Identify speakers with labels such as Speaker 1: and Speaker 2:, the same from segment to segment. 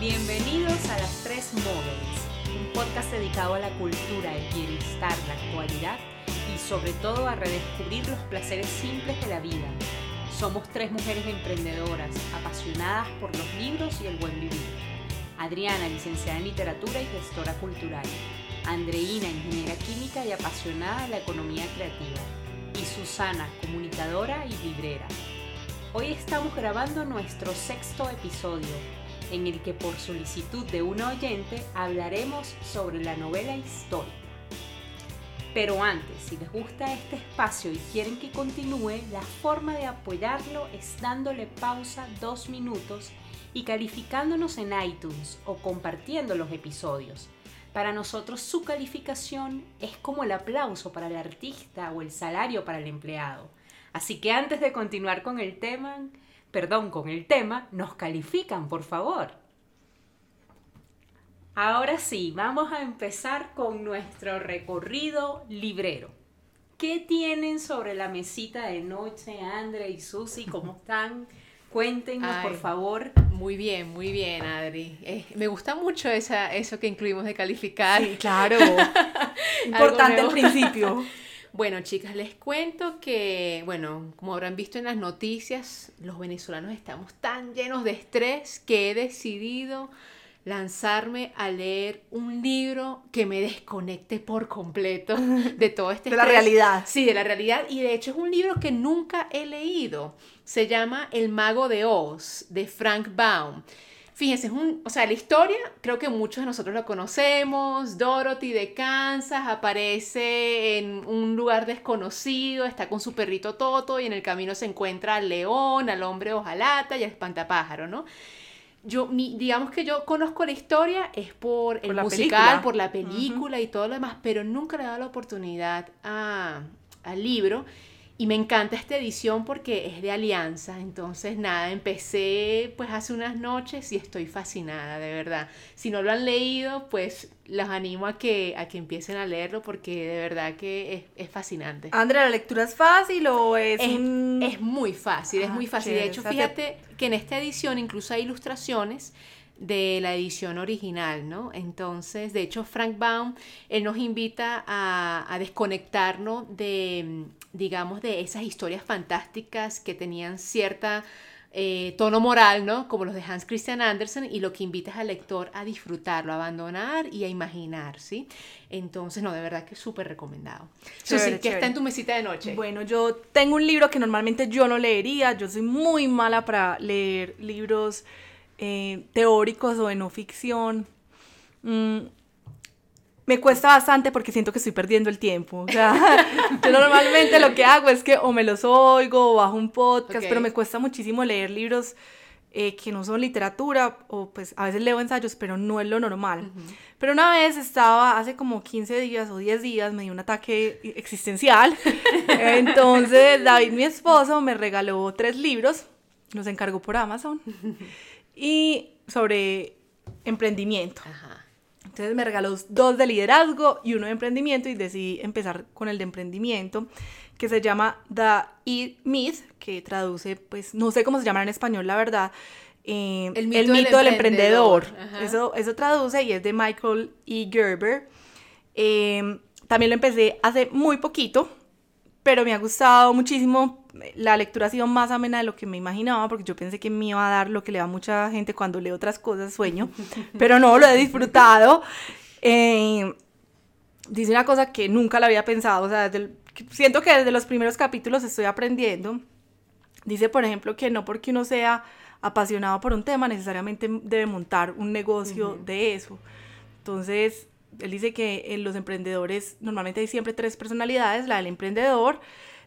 Speaker 1: Bienvenidos a Las Tres Móviles, un podcast dedicado a la cultura, el bienestar, la actualidad y sobre todo a redescubrir los placeres simples de la vida. Somos tres mujeres emprendedoras, apasionadas por los libros y el buen vivir. Adriana, licenciada en literatura y gestora cultural. Andreina, ingeniera química y apasionada de la economía creativa. Y Susana, comunicadora y librera. Hoy estamos grabando nuestro sexto episodio, en el que por solicitud de un oyente hablaremos sobre la novela histórica. Pero antes, si les gusta este espacio y quieren que continúe, la forma de apoyarlo es dándole pausa dos minutos y calificándonos en iTunes o compartiendo los episodios. Para nosotros su calificación es como el aplauso para el artista o el salario para el empleado. Así que antes de continuar con el tema, perdón, con el tema, nos califican, por favor. Ahora sí, vamos a empezar con nuestro recorrido librero. ¿Qué tienen sobre la mesita de noche, Andre y Susi? ¿Cómo están? Cuéntenos, por favor.
Speaker 2: Muy bien, muy bien, Adri. Eh, me gusta mucho esa, eso que incluimos de calificar.
Speaker 1: Sí, claro. Importante al principio.
Speaker 2: Bueno, chicas, les cuento que, bueno, como habrán visto en las noticias, los venezolanos estamos tan llenos de estrés que he decidido lanzarme a leer un libro que me desconecte por completo de todo este...
Speaker 1: de la realidad.
Speaker 2: Sí, de la realidad. Y de hecho es un libro que nunca he leído. Se llama El mago de Oz, de Frank Baum. Fíjense, es un, o sea, la historia creo que muchos de nosotros lo conocemos. Dorothy de Kansas aparece en un lugar desconocido, está con su perrito Toto y en el camino se encuentra al león, al hombre hojalata y al espantapájaro, ¿no? yo, mi, digamos que yo conozco la historia es por el musical, por la película y todo lo demás, pero nunca le he dado la oportunidad a, al libro. Y me encanta esta edición porque es de alianza. Entonces, nada, empecé pues hace unas noches y estoy fascinada, de verdad. Si no lo han leído, pues los animo a que, a que empiecen a leerlo porque de verdad que es, fascinante.
Speaker 1: Andrea, ¿la lectura es fácil o es,
Speaker 2: es, es muy fácil, es muy fácil. de hecho, fíjate que en esta edición incluso hay ilustraciones de la edición original, ¿no? Entonces, de hecho, Frank Baum, él nos invita a, a desconectarnos de, digamos, de esas historias fantásticas que tenían cierta eh, tono moral, ¿no? Como los de Hans Christian Andersen, y lo que invita al lector a disfrutarlo, a abandonar y a imaginar, ¿sí? Entonces, no, de verdad que es súper recomendado.
Speaker 1: Susi, ¿qué está en tu mesita de noche? Bueno, yo tengo un libro que normalmente yo no leería, yo soy muy mala para leer libros eh, teóricos o de no ficción. Mm, me cuesta bastante porque siento que estoy perdiendo el tiempo. O sea, yo normalmente lo que hago es que o me los oigo o bajo un podcast, pero me cuesta muchísimo leer libros eh, que no son literatura o pues a veces leo ensayos, pero no es lo normal. Pero una vez estaba, hace como 15 días o 10 días, me dio un ataque existencial. Entonces David, mi esposo, me regaló tres libros, los encargó por Amazon y sobre emprendimiento. Entonces me regaló dos de liderazgo y uno de emprendimiento y decidí empezar con el de emprendimiento que se llama The E Myth, que traduce, pues no sé cómo se llama en español, la verdad. Eh, el mito, del, emprendedor. Eso, eso traduce y es de Michael E. Gerber. Eh, también lo empecé hace muy poquito, pero me ha gustado muchísimo. La lectura ha sido más amena de lo que me imaginaba, porque yo pensé que me iba a dar lo que le da a mucha gente cuando lee otras cosas, sueño, pero no, lo he disfrutado. Eh, dice una cosa que nunca la había pensado, o sea, siento que desde los primeros capítulos estoy aprendiendo. Dice, por ejemplo, que no porque uno sea apasionado por un tema, necesariamente debe montar un negocio de eso. Entonces, él dice que en los emprendedores normalmente hay siempre tres personalidades, la del emprendedor,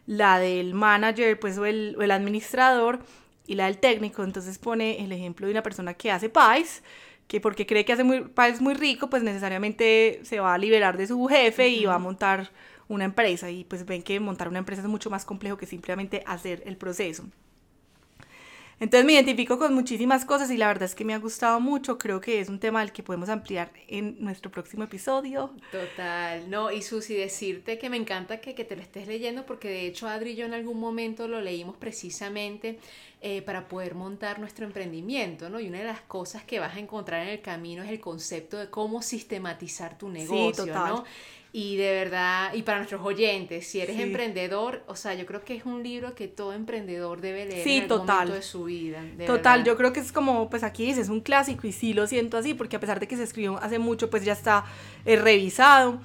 Speaker 1: la del manager, pues, o el, administrador, y la del técnico. Entonces pone el ejemplo de una persona que hace pies, que porque cree que hace muy, pies muy rico, pues necesariamente se va a liberar de su jefe y va a montar una empresa. Y pues ven que montar una empresa es mucho más complejo que simplemente hacer el proceso. Entonces me identifico con muchísimas cosas y la verdad es que me ha gustado mucho. Creo que es un tema del que podemos ampliar en nuestro próximo episodio.
Speaker 2: Total, no, y Susi, decirte que me encanta que, que te lo estés leyendo porque de hecho Adri y yo en algún momento lo leímos precisamente eh, para poder montar nuestro emprendimiento, ¿no? Y una de las cosas que vas a encontrar en el camino es el concepto de cómo sistematizar tu negocio, ¿no? Y de verdad, y para nuestros oyentes, si eres emprendedor, o sea, yo creo que es un libro que todo emprendedor debe leer en algún momento de su vida.
Speaker 1: total, yo creo que es como, pues aquí dices, un clásico y sí lo siento así, porque a pesar de que se escribió hace mucho, pues ya está eh, revisado.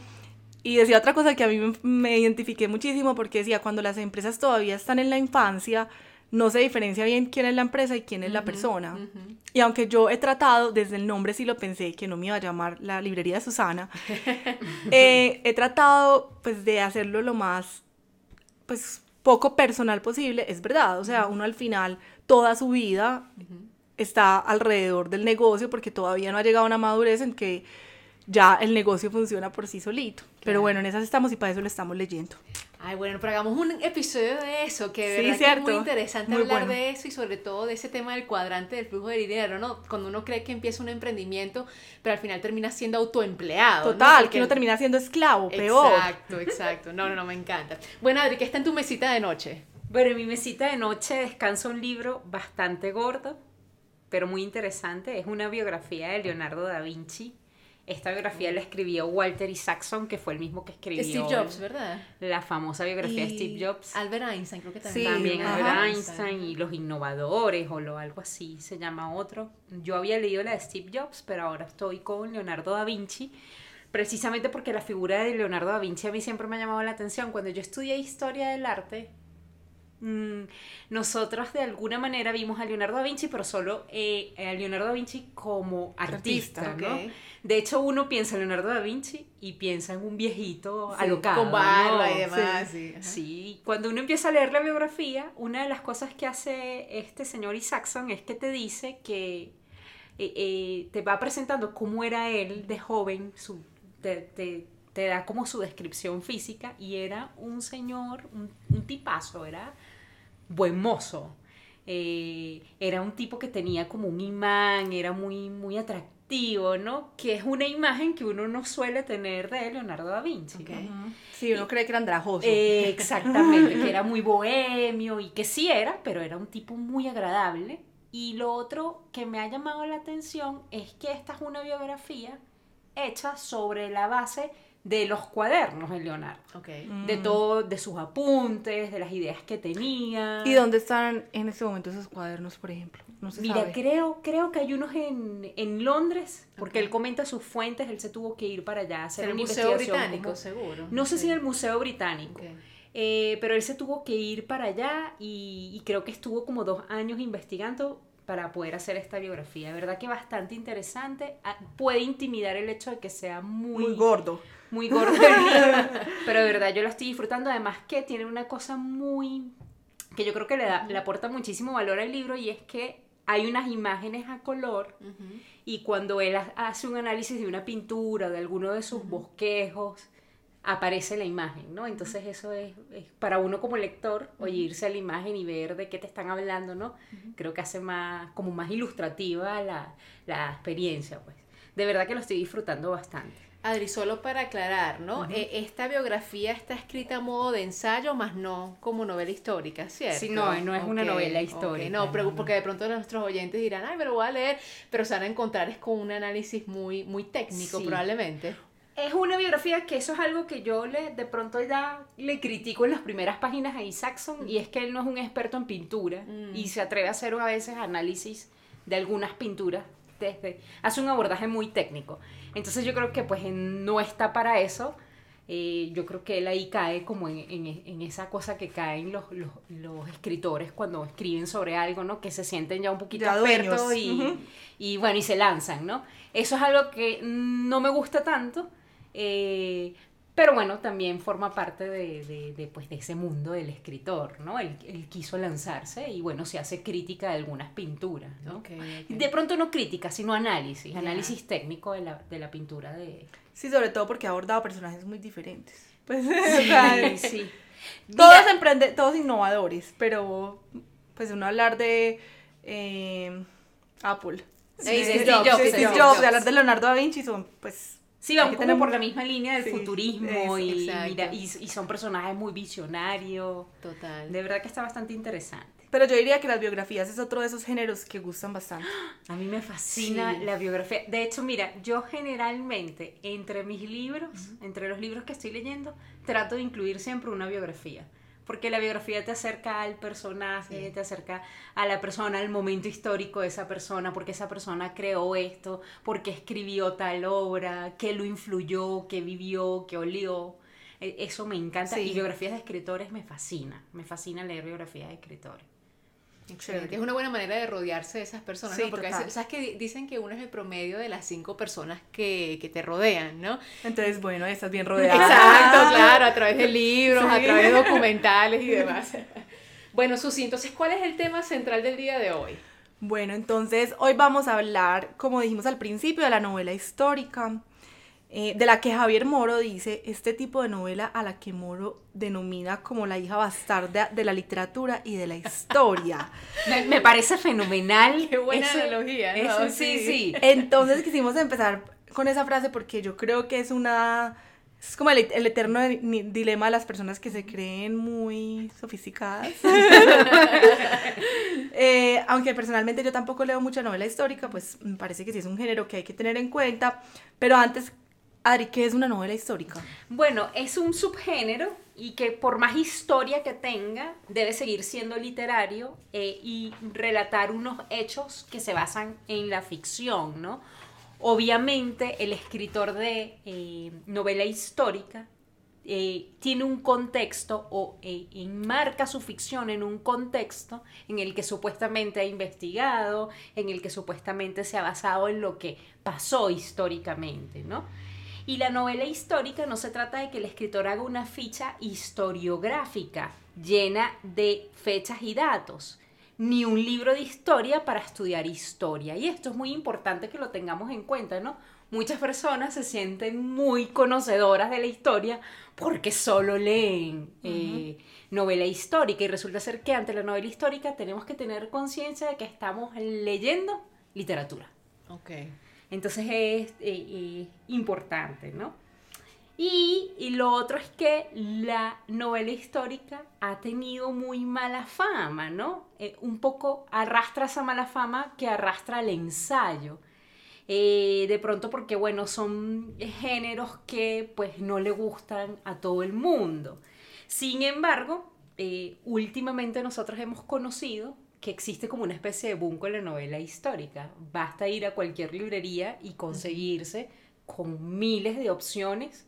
Speaker 1: Y decía otra cosa que a mí me, me identifiqué muchísimo, porque decía, cuando las empresas todavía están en la infancia, no se diferencia bien quién es la empresa y quién es la persona. Y aunque yo he tratado, desde el nombre sí lo pensé, que no me iba a llamar la librería de Susana, eh, he tratado pues de hacerlo lo más, pues poco personal posible, es verdad, o sea, uno al final toda su vida está alrededor del negocio porque todavía no ha llegado a una madurez en que ya el negocio funciona por sí solito. Pero bueno, en esas estamos y para eso lo estamos leyendo.
Speaker 2: Ay, bueno, pero hagamos un episodio de eso, que de verdad es muy interesante hablar de eso y sobre todo de ese tema del cuadrante del flujo de dinero, ¿no? Cuando uno cree que empieza un emprendimiento, pero al final termina siendo autoempleado.
Speaker 1: Total, que uno termina siendo esclavo, peor.
Speaker 2: Exacto, exacto. No, no, no, me encanta. Bueno, Adri, ¿qué está en tu mesita de noche?
Speaker 3: Bueno, en mi mesita de noche descansa un libro bastante gordo, pero muy interesante. Es una biografía de Leonardo da Vinci esta biografía la escribió Walter Isaacson, que fue el mismo que escribió
Speaker 2: Steve Jobs, ¿verdad?
Speaker 3: La famosa biografía de Steve Jobs.
Speaker 2: Albert Einstein, creo que también.
Speaker 3: Sí, también Albert Einstein y los innovadores o lo, algo así se llama otro. Yo había leído la de Steve Jobs, pero ahora estoy con Leonardo da Vinci precisamente porque la figura de Leonardo da Vinci a mí siempre me ha llamado la atención. Cuando yo estudié historia del arte, Mm, nosotros de alguna manera vimos a Leonardo da Vinci, pero solo eh, a Leonardo da Vinci como artista, ¿no? De hecho, uno piensa en Leonardo da Vinci y piensa en un viejito alocado.
Speaker 2: Con barba y demás.
Speaker 3: Sí. cuando uno empieza a leer la biografía, una de las cosas que hace este señor Isaacson es que te dice que eh, eh, te va presentando cómo era él de joven, su, te, da como su descripción física y era un señor, un, un tipazo, era buen mozo. Eh, era un tipo que tenía como un imán, era muy, muy atractivo, ¿no? Que es una imagen que uno no suele tener de Leonardo da Vinci.
Speaker 1: Sí, uno cree que era andrajoso.
Speaker 3: Eh, exactamente, que era muy bohemio y que sí era, pero era un tipo muy agradable. Y lo otro que me ha llamado la atención es que esta es una biografía hecha sobre la base de los cuadernos de Leonardo. De mm. todo, de sus apuntes, de las ideas que tenía.
Speaker 1: ¿Y dónde están en este momento esos cuadernos, por ejemplo?
Speaker 3: No se Mira, creo, creo que hay unos en, Londres, porque él comenta sus fuentes, él se tuvo que ir para allá a hacer
Speaker 2: el Museo Británico, seguro.
Speaker 3: No sé si en el Museo Británico. Eh, pero él se tuvo que ir para allá y, y creo que estuvo como dos años investigando para poder hacer esta biografía. verdad que bastante interesante. Ah, puede intimidar el hecho de que sea muy,
Speaker 1: muy gordo
Speaker 3: muy gordo pero de verdad yo lo estoy disfrutando. Además que tiene una cosa muy que yo creo que le, da, le aporta muchísimo valor al libro y es que hay unas imágenes a color y cuando él hace un análisis de una pintura, de alguno de sus bosquejos, aparece la imagen, ¿no? Entonces eso es, para uno como lector, oírse a la imagen y ver de qué te están hablando, ¿no? Creo que hace más, como más ilustrativa la, la experiencia, pues. De verdad que lo estoy disfrutando bastante.
Speaker 2: Adri, solo para aclarar, ¿no? Eh, esta biografía está escrita a modo de ensayo, más no como novela histórica, ¿cierto?
Speaker 3: Sí, no, no es una novela histórica.
Speaker 2: No, pero, porque de pronto nuestros oyentes dirán, ay, pero voy a leer, pero se van a encontrar es con un análisis muy, muy técnico, probablemente.
Speaker 3: Es una biografía que eso es algo que yo le, de pronto ya le critico en las primeras páginas a Isaacson, y es que él no es un experto en pintura, mm. y se atreve a hacer a veces análisis de algunas pinturas desde, hace un abordaje muy técnico. Entonces yo creo que pues no está para eso. Eh, yo creo que él ahí cae como en, en, esa cosa que caen los, los, los, escritores cuando escriben sobre algo, ¿no? Que se sienten ya un poquito expertos y, y, bueno, y se lanzan, ¿no? Eso es algo que no me gusta tanto, eh, pero bueno, también forma parte de, de, pues, de ese mundo del escritor, ¿no? Él, quiso lanzarse y bueno, se hace crítica de algunas pinturas, ¿no? De pronto no crítica, sino análisis, análisis técnico de la, de la pintura de...
Speaker 1: Sí, sobre todo porque ha abordado personajes muy diferentes. Pues,
Speaker 3: sí,
Speaker 1: Todos, emprende todos innovadores, pero pues uno hablar de eh, Apple.
Speaker 3: Sí,
Speaker 1: Steve
Speaker 3: Steve
Speaker 1: Jobs,
Speaker 3: Jobs,
Speaker 1: Steve
Speaker 3: Steve
Speaker 1: Jobs,
Speaker 3: Jobs.
Speaker 1: de hablar de Leonardo da Vinci son pues
Speaker 3: Sí, van como por la misma línea del
Speaker 1: Sí,
Speaker 3: futurismo y, mira, y, y son personajes muy visionarios.
Speaker 2: Total.
Speaker 3: De verdad que está bastante interesante.
Speaker 1: Pero yo diría que las biografías es otro de esos géneros que gustan bastante.
Speaker 3: A mí me fascina
Speaker 2: Sí.
Speaker 3: la biografía. De hecho, mira, yo generalmente entre mis libros, entre los libros que estoy leyendo, trato de incluir siempre una biografía. Porque la biografía te acerca al personaje,
Speaker 2: Sí.
Speaker 3: te acerca a la persona, al momento histórico de esa persona, porque esa persona creó esto, porque escribió tal obra, qué lo influyó, qué vivió, qué olió. E- Eso me encanta.
Speaker 1: Sí.
Speaker 3: Y biografías de escritores me fascina. Me fascina leer biografías de escritores.
Speaker 2: Excelente. Es una buena manera de rodearse de esas personas,
Speaker 1: Sí,
Speaker 2: ¿no? Porque
Speaker 1: total.
Speaker 2: sabes que di- dicen que uno es el promedio de las cinco personas que, que te rodean, ¿no?
Speaker 1: Entonces, bueno, estás bien rodeada.
Speaker 2: Exacto, claro, a través de libros, a través de documentales y demás. Bueno, Susi, entonces, ¿cuál es el tema central del día de hoy?
Speaker 1: Bueno, entonces hoy vamos a hablar, como dijimos al principio, de la novela histórica, eh, de la que Javier Moro dice, este tipo de novela a la que Moro denomina como la hija bastarda de la literatura y de la historia.
Speaker 3: Me, me parece fenomenal.
Speaker 2: Qué buena analogía, ¿no?
Speaker 3: eso sí, sí.
Speaker 1: Entonces quisimos empezar con esa frase porque yo creo que es una... Es como el, el eterno di- dilema de las personas que se creen muy sofisticadas. Eh, aunque personalmente yo tampoco leo mucha novela histórica, pues me parece que sí es un género que hay que tener en cuenta. Pero antes, Adri, ¿qué es una novela histórica?
Speaker 3: Bueno, es un subgénero y que por más historia que tenga, debe seguir siendo literario eh, y relatar unos hechos que se basan en la ficción, ¿no? Obviamente el escritor de eh, novela histórica eh, tiene un contexto o eh, enmarca su ficción en un contexto en el que supuestamente ha investigado, en el que supuestamente se ha basado en lo que pasó históricamente, ¿no? Y la novela histórica no se trata de que el escritor haga una ficha historiográfica llena de fechas y datos, ni un libro de historia para estudiar historia. Y esto es muy importante que lo tengamos en cuenta, ¿no? Muchas personas se sienten muy conocedoras de la historia porque solo leen eh, novela histórica y resulta ser que ante la novela histórica tenemos que tener conciencia de que estamos leyendo literatura.
Speaker 2: Ok.
Speaker 3: Entonces es eh, eh, importante, ¿no? Y, y lo otro es que la novela histórica ha tenido muy mala fama, ¿no? Eh, un poco arrastra esa mala fama que arrastra el ensayo. De pronto porque, bueno, son géneros que pues no le gustan a todo el mundo. Sin embargo, últimamente nosotros hemos conocido que existe como una especie de boom con la novela histórica. Basta ir a cualquier librería y conseguirse con miles de opciones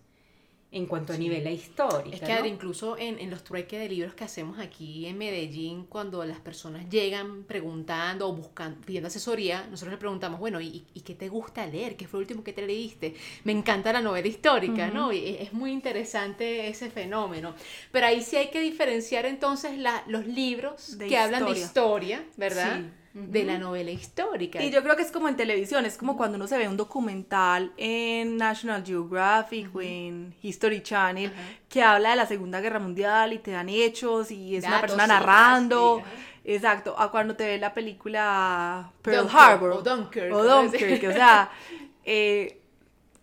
Speaker 3: en cuanto a nivel histórica.
Speaker 2: Es que incluso en, en los trueques de libros que hacemos aquí en Medellín, cuando las personas llegan preguntando o buscando, pidiendo asesoría, nosotros les preguntamos, bueno, ¿y, y qué te gusta leer? ¿Qué fue lo último que te leíste? Me encanta la novela histórica, ¿no? Y es, muy interesante ese fenómeno. Pero ahí sí hay que diferenciar entonces la- los libros
Speaker 1: De
Speaker 2: que hablan de
Speaker 1: historia.
Speaker 2: historia, ¿verdad?
Speaker 3: Sí.
Speaker 2: De la novela histórica.
Speaker 1: Y yo creo que es como en televisión, es como cuando uno se ve un documental en National Geographic o en History Channel que habla de la Segunda Guerra Mundial y te dan hechos y es una persona narrando.
Speaker 2: sí.
Speaker 1: Exacto, a cuando te ves la película Pearl Harbor
Speaker 2: o Dunkirk,
Speaker 1: o Dunkirk, o sea, eh,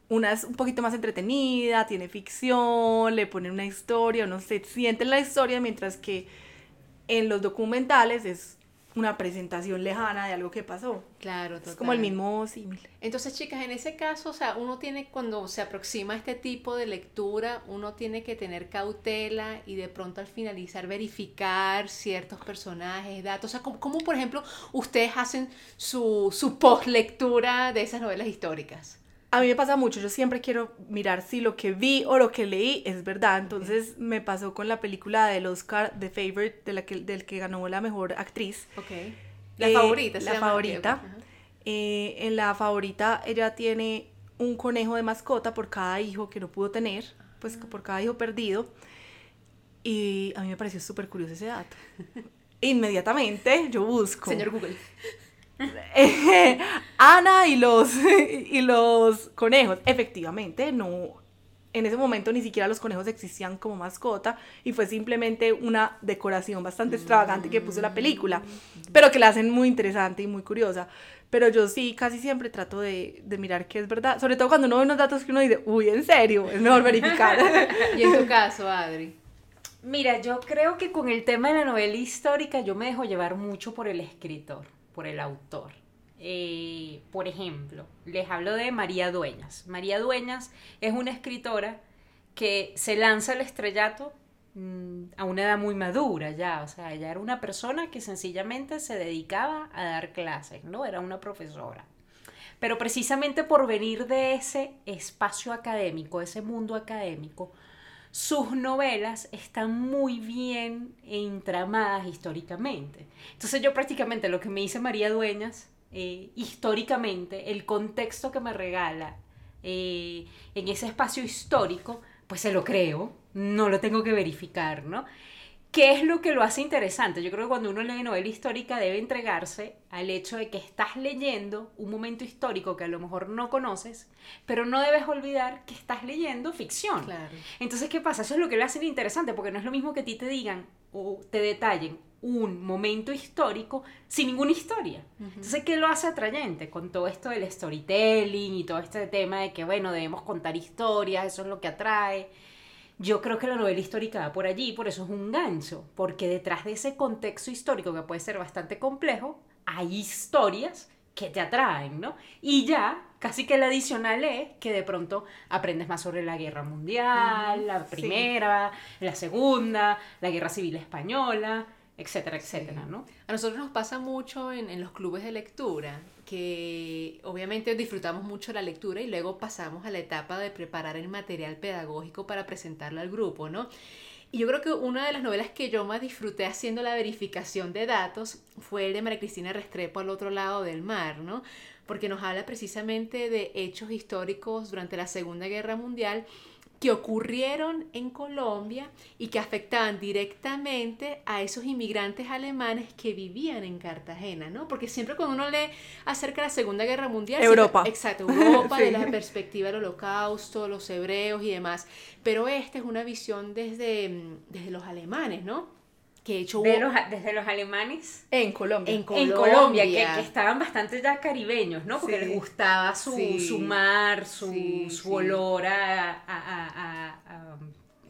Speaker 1: una es un poquito más entretenida, tiene ficción, le ponen una historia, uno se siente en la historia, mientras que en los documentales es una presentación lejana de algo que pasó.
Speaker 2: Claro,
Speaker 1: Es como el
Speaker 2: total.
Speaker 1: mismo símil.
Speaker 2: Entonces, chicas, en ese caso, o sea, uno tiene, cuando se aproxima a este tipo de lectura, uno tiene que tener cautela y de pronto al finalizar verificar ciertos personajes, datos. O sea, como, como, por ejemplo, ustedes hacen su, su post-lectura de esas novelas históricas.
Speaker 1: A mí me pasa mucho, yo siempre quiero mirar si lo que vi o lo que leí es verdad. Entonces me pasó con la película del Oscar, The Favorite, de la que, del que ganó la mejor actriz.
Speaker 2: Ok. La
Speaker 1: Eh,
Speaker 2: favorita,
Speaker 1: La favorita. Eh, en la favorita ella tiene un conejo de mascota por cada hijo que no pudo tener, pues por cada hijo perdido. Y a mí me pareció súper curioso ese dato. Inmediatamente yo busco.
Speaker 2: Señor Google.
Speaker 1: Ana y los, y los conejos. Efectivamente, no. en ese momento ni siquiera los conejos existían como mascota y fue simplemente una decoración bastante extravagante que puso la película, pero que la hacen muy interesante y muy curiosa. Pero yo sí, casi siempre trato de, de mirar qué es verdad, sobre todo cuando uno ve unos datos que uno dice, uy, en serio, es mejor verificar.
Speaker 2: y en tu caso, Adri.
Speaker 3: Mira, yo creo que con el tema de la novela histórica yo me dejo llevar mucho por el escritor, por el autor. Eh, por ejemplo, les hablo de María Dueñas. María Dueñas es una escritora que se lanza al estrellato mm, a una edad muy madura ya, o sea, ella era una persona que sencillamente se dedicaba a dar clases, ¿no? Era una profesora. Pero precisamente por venir de ese espacio académico, ese mundo académico, sus novelas están muy bien entramadas históricamente. Entonces yo prácticamente lo que me dice María Dueñas, eh, históricamente, el contexto que me regala eh, en ese espacio histórico, pues se lo creo, no lo tengo que verificar, ¿no? ¿Qué es lo que lo hace interesante? Yo creo que cuando uno lee novela histórica debe entregarse al hecho de que estás leyendo un momento histórico que a lo mejor no conoces, pero no debes olvidar que estás leyendo ficción. Entonces, ¿qué pasa? Eso es lo que lo hace interesante, porque no es lo mismo que a ti te digan o te detallen un momento histórico sin ninguna historia. Entonces, ¿qué lo hace atrayente? Con todo esto del storytelling y todo este tema de que, bueno, debemos contar historias, eso es lo que atrae. Yo creo que la novela histórica va por allí, por eso es un gancho, porque detrás de ese contexto histórico que puede ser bastante complejo, hay historias que te atraen, ¿no? Y ya, casi que el adicional es que de pronto aprendes más sobre la guerra mundial, la primera, la segunda, la guerra civil española, etcétera, etcétera, ¿no?
Speaker 2: A nosotros nos pasa mucho en, en, los clubes de lectura, que obviamente disfrutamos mucho la lectura y luego pasamos a la etapa de preparar el material pedagógico para presentarlo al grupo, ¿no? Y yo creo que una de las novelas que yo más disfruté haciendo la verificación de datos fue el de María Cristina Restrepo al otro lado del mar, ¿no? Porque nos habla precisamente de hechos históricos durante la Segunda Guerra Mundial que ocurrieron en Colombia y que afectaban directamente a esos inmigrantes alemanes que vivían en Cartagena, ¿no? Porque siempre cuando uno lee acerca de la Segunda Guerra Mundial...
Speaker 1: Europa.
Speaker 2: exacto, Europa, de la perspectiva del holocausto, los hebreos y demás. Pero esta es una visión desde, desde los alemanes, ¿no?
Speaker 3: Que hecho desde los alemanes
Speaker 1: en Colombia.
Speaker 3: en Colombia, que, estaban bastante ya caribeños no porque les gustaba su, su mar su, su olor a, a, a,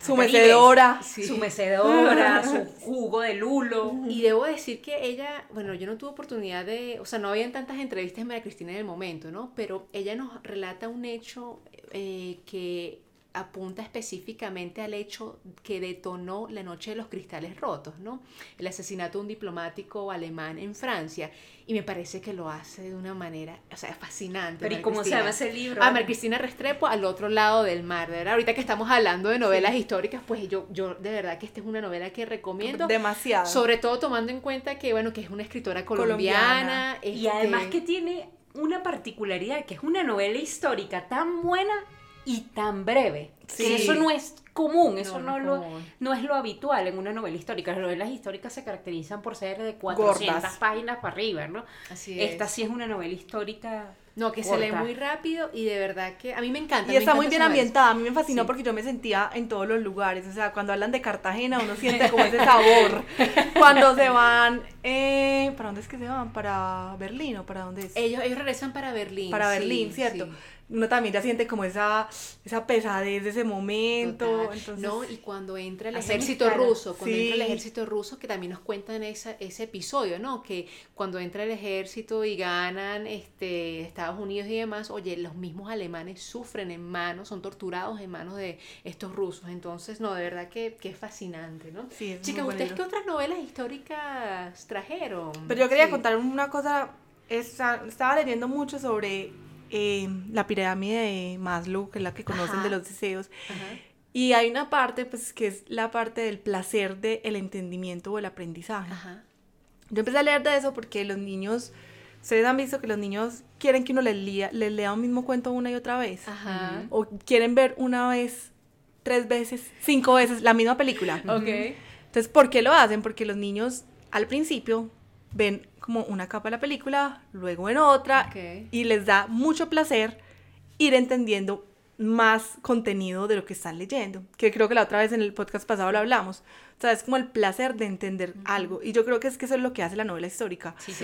Speaker 1: su mecedora.
Speaker 3: Su mecedora su jugo de lulo.
Speaker 2: Y debo decir que ella bueno yo no tuve oportunidad de o sea no habían tantas entrevistas de María Cristina en el momento no pero ella nos relata un hecho eh, que apunta específicamente al hecho que detonó la Noche de los Cristales Rotos, ¿no? El asesinato de un diplomático alemán en Francia. Y me parece que lo hace de una manera, o sea, fascinante.
Speaker 3: Pero ¿y cómo se llama ese libro?
Speaker 2: Ah, Cristina Restrepo, Al otro lado del mar, ¿verdad? Ahorita que estamos hablando de novelas históricas, pues yo, yo de verdad que esta es una novela que recomiendo.
Speaker 1: Demasiado.
Speaker 2: Sobre todo tomando en cuenta que, bueno, que es una escritora colombiana.
Speaker 3: Y además este que tiene una particularidad, que es una novela histórica tan buena y tan breve. Que eso no es común, eso no, lo, no es lo habitual en una novela histórica. Las novelas históricas se caracterizan por ser de 400 páginas para arriba, ¿no? Así es. Esta sí es una novela histórica
Speaker 2: no, que se lee muy rápido y de verdad que a mí me encanta.
Speaker 1: Y está muy bien ambientada, a mí me fascinó porque yo me sentía en todos los lugares, o sea, cuando hablan de Cartagena uno siente como ese sabor. cuando se van, eh, ¿para dónde es que se van? ¿Para Berlín o para dónde es?
Speaker 2: Ellos, ellos regresan para Berlín.
Speaker 1: Para Berlín, ¿cierto? Uno también ya siente como esa, esa pesadez de ese momento.
Speaker 2: no, y cuando entra el ejército ruso, cuando entra el ejército ruso, que también nos cuentan esa, ese episodio, ¿no? Que cuando entra el ejército y ganan este, Estados Unidos y demás, oye, los mismos alemanes sufren en manos, son torturados en manos de estos rusos. Entonces, no, de verdad que, que es fascinante, ¿no? Sí, Chicas, ¿ustedes qué otras novelas históricas trajeron?
Speaker 1: Pero yo quería contar una cosa, estaba leyendo mucho sobre eh, la pirámide de Maslow, que es la que conocen de los deseos. Y hay una parte, pues, que es la parte del placer del entendimiento o el aprendizaje. Yo empecé a leer de eso porque los niños, ustedes han visto que los niños quieren que uno les lea, les lea un mismo cuento una y otra vez. O quieren ver una vez, tres veces, cinco veces la misma película. Entonces, ¿por qué lo hacen? Porque los niños al principio ven como una capa de la película, luego en otra, y les da mucho placer ir entendiendo más contenido de lo que están leyendo, que creo que la otra vez en el podcast pasado lo hablamos. O sea, es como el placer de entender algo. Y yo creo que es que eso es lo que hace la novela histórica. Sí,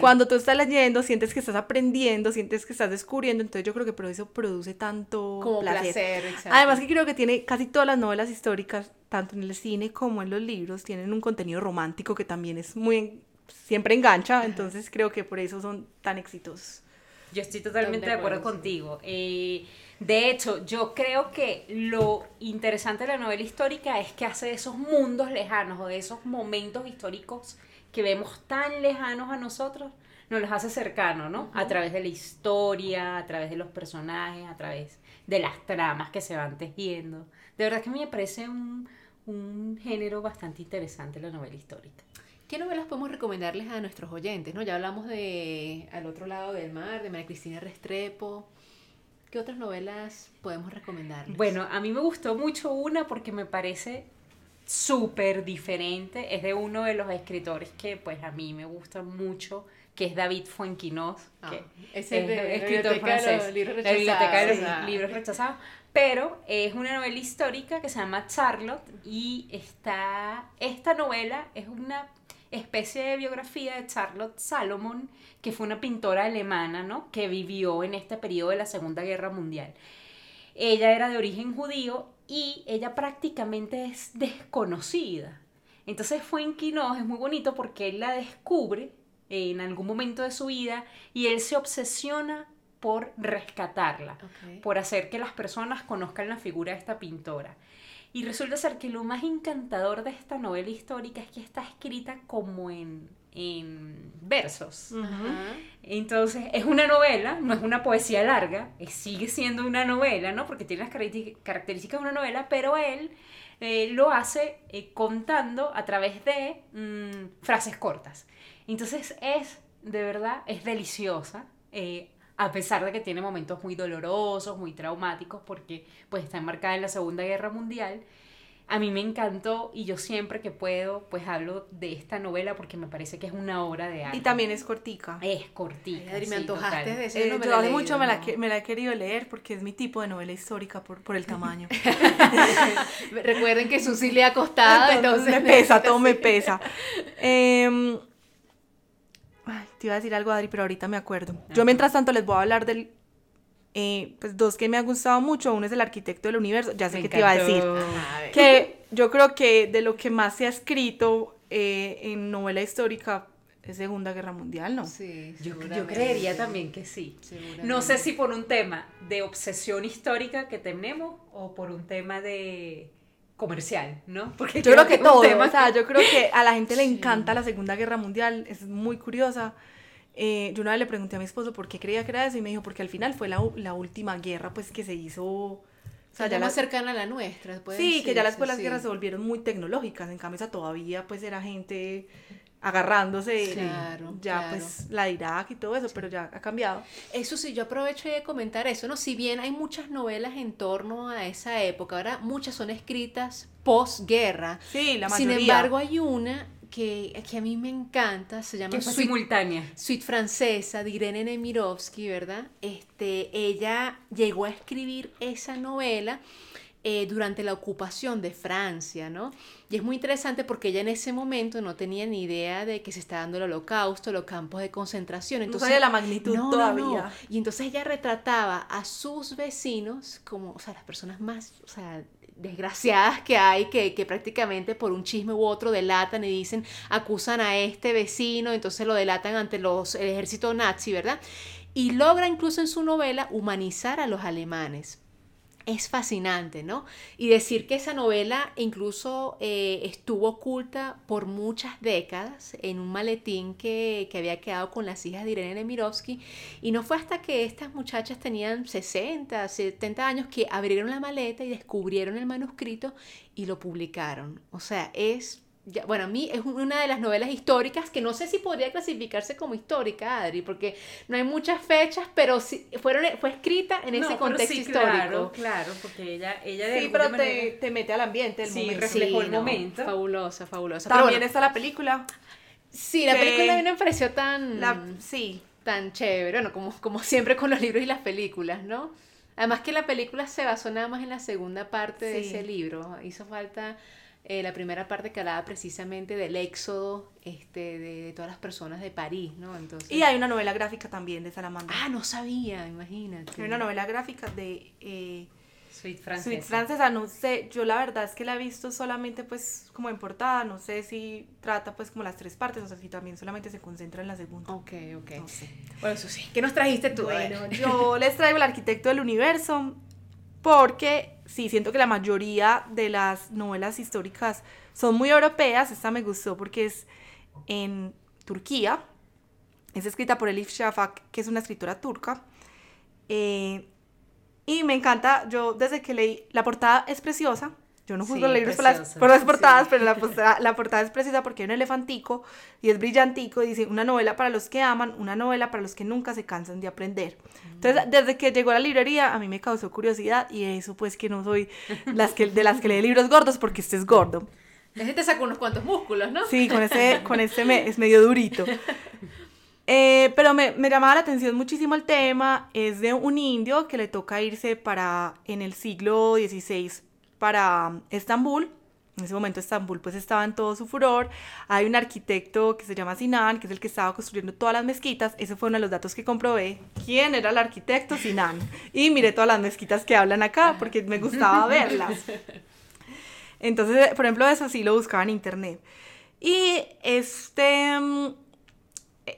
Speaker 1: Cuando tú estás leyendo, sientes que estás aprendiendo, sientes que estás descubriendo, entonces yo creo que por eso produce tanto como placer. Además que creo que tiene casi todas las novelas históricas, tanto en el cine como en los libros, tienen un contenido romántico que también es muy siempre engancha, entonces creo que por eso son tan exitosos.
Speaker 3: Yo estoy totalmente de acuerdo, contigo. Eh, de hecho, yo creo que lo interesante de la novela histórica es que hace de esos mundos lejanos o de esos momentos históricos que vemos tan lejanos a nosotros, nos los hace cercanos, ¿no? A través de la historia, a través de los personajes, a través de las tramas que se van tejiendo. De verdad que a mí me parece un, un género bastante interesante la novela histórica.
Speaker 2: ¿Qué novelas podemos recomendarles a nuestros oyentes? ¿no? Ya hablamos de Al otro lado del mar, de María Cristina Restrepo. ¿Qué otras novelas podemos recomendarles?
Speaker 3: Bueno, a mí me gustó mucho una porque me parece súper diferente. Es de uno de los escritores que pues a mí me gusta mucho, que es David Fuenquinos, ah, que es el escritor francés. la biblioteca de los libros rechazados. Pero es una novela histórica que se llama Charlotte y está, esta novela es una especie de biografía de Charlotte Salomon, que fue una pintora alemana, ¿no? Que vivió en este periodo de la Segunda Guerra Mundial. Ella era de origen judío y ella prácticamente es desconocida. Entonces fue en Quinoz, es muy bonito porque él la descubre en algún momento de su vida y él se obsesiona por rescatarla, por hacer que las personas conozcan la figura de esta pintora. Y resulta ser que lo más encantador de esta novela histórica es que está escrita como en, en versos. Entonces, es una novela, no es una poesía larga, sigue siendo una novela, ¿no? Porque tiene las características de una novela, pero él eh, lo hace eh, contando a través de mm, frases cortas. Entonces, es, de verdad, es deliciosa. Eh, a pesar de que tiene momentos muy dolorosos, muy traumáticos, porque pues está enmarcada en la Segunda Guerra Mundial. A mí me encantó y yo siempre que puedo pues hablo de esta novela porque me parece que es una obra de arte.
Speaker 1: Y también es cortica.
Speaker 3: Es cortica.
Speaker 2: me antojaste de ese
Speaker 1: eh, Yo hace mucho me la, me la, he querido leer porque es mi tipo de novela histórica por, por el tamaño.
Speaker 2: Recuerden que Susi le ha costado, entonces
Speaker 1: me pesa, todo me pesa. Eh, Ay, te iba a decir algo, Adri, pero ahorita me acuerdo. Yo mientras tanto les voy a hablar del... Eh, pues dos que me han gustado mucho. Uno es El Arquitecto del Universo. Ya sé qué te iba a decir. que yo creo que de lo que más se ha escrito eh, en novela histórica es Segunda Guerra Mundial, ¿no?
Speaker 3: Sí, yo, yo creería también que sí. No sé si por un tema de obsesión histórica que tenemos o por un tema de comercial, ¿no?
Speaker 1: Porque yo creo que, todo, o sea, yo creo que a la gente le encanta la Segunda Guerra Mundial, es muy curiosa. Eh, yo una vez le pregunté a mi esposo por qué creía que era eso y me dijo, porque al final fue la, la última guerra pues que se hizo...
Speaker 2: O sea, ya más cercana a la nuestra.
Speaker 1: Sí, que ya después las guerras se volvieron muy tecnológicas, en cambio esa todavía pues era gente agarrándose ya pues la Irak y todo eso, pero ya ha cambiado.
Speaker 2: Eso sí, yo aprovecho de comentar eso, ¿no? Si bien hay muchas novelas en torno a esa época, ahora muchas son escritas posguerra.
Speaker 1: Sí, la
Speaker 2: mayoría. Sin embargo, hay una que, que a mí me encanta, se llama
Speaker 3: Suite, simultánea.
Speaker 2: Suite Francesa de Irene Nemirovsky, ¿verdad? Este, ella llegó a escribir esa novela eh, durante la ocupación de Francia, ¿no? Y es muy interesante porque ella en ese momento no tenía ni idea de que se estaba dando el holocausto, los campos de concentración. Entonces,
Speaker 1: no sabía la magnitud todavía.
Speaker 2: Y entonces ella retrataba a sus vecinos como, o sea, las personas más, o sea, desgraciadas que hay, que, que, prácticamente por un chisme u otro delatan y dicen, acusan a este vecino, entonces lo delatan ante los, el ejército nazi, ¿verdad? Y logra incluso en su novela humanizar a los alemanes es fascinante, ¿no? Y decir que esa novela incluso eh, estuvo oculta por muchas décadas en un maletín que, había quedado con las hijas de Irene Nemirovsky y no fue hasta que estas muchachas tenían 60, 70 años que abrieron la maleta y descubrieron el manuscrito y lo publicaron. O sea, es bueno, a mí es una de las novelas históricas que no sé si podría clasificarse como histórica, Adri, porque no hay muchas fechas, pero sí, fueron, fue escrita en ese contexto histórico.
Speaker 3: Claro, claro, porque ella, ella
Speaker 1: de Sí, pero te, te, mete al ambiente, el
Speaker 3: sí,
Speaker 1: momento.
Speaker 3: reflejó el momento.
Speaker 2: Fabulosa, fabulosa.
Speaker 1: También está la película.
Speaker 2: Sí, la película a mí me pareció tan...
Speaker 1: sí.
Speaker 2: Tan chévere, bueno, como, como siempre con los libros y las películas, ¿no? Además que la película se basó nada más en la segunda parte de ese libro. Hizo falta eh, la primera parte que hablaba precisamente del éxodo este, de, todas las personas de París, ¿no? Entonces...
Speaker 1: Y hay una novela gráfica también de Salamandra.
Speaker 2: Ah, no sabía, imagínate.
Speaker 1: Hay una novela gráfica de... Eh,
Speaker 3: Sweet Francesa.
Speaker 1: Sweet Francesa, no sé, yo la verdad es que la he visto solamente pues como en portada, no sé si trata pues como las tres partes, o sea, si también solamente se concentra en la segunda.
Speaker 2: Ok, ok. Bueno, eso sí. ¿Qué nos trajiste tú?
Speaker 1: Bueno, yo les traigo el arquitecto del universo porque sí, siento que la mayoría de las novelas históricas son muy europeas, esta me gustó porque es en Turquía, es escrita por Elif Shafak, que es una escritora turca. Eh, y me encanta, yo desde que leí, la portada es preciosa. Yo no juzgo los libros por las, por las, portadas, pero la portada, la portada es preciosa porque hay un elefantico y es brillantico. Y dice una novela para los que aman, una novela para los que nunca se cansan de aprender. Entonces, mm. desde que llegó a la librería, a mí me causó curiosidad y eso, pues, que no soy las que, de las que lee libros gordos porque este es gordo.
Speaker 2: Ese te saca unos cuantos músculos, ¿no?
Speaker 1: Sí, con ese, con ese me, es medio durito. Eh, pero me, me, llamaba la atención muchísimo el tema. Es de un indio que le toca irse para, en el siglo XVI, para Estambul. En ese momento Estambul pues estaba en todo su furor. Hay un arquitecto que se llama Sinan, que es el que estaba construyendo todas las mezquitas. Ese fue uno de los datos que comprobé. ¿Quién era el arquitecto? Sinan. Y miré todas las mezquitas que hablan acá porque me gustaba verlas. Entonces, por ejemplo, eso sí lo buscaba en internet. Y este mm,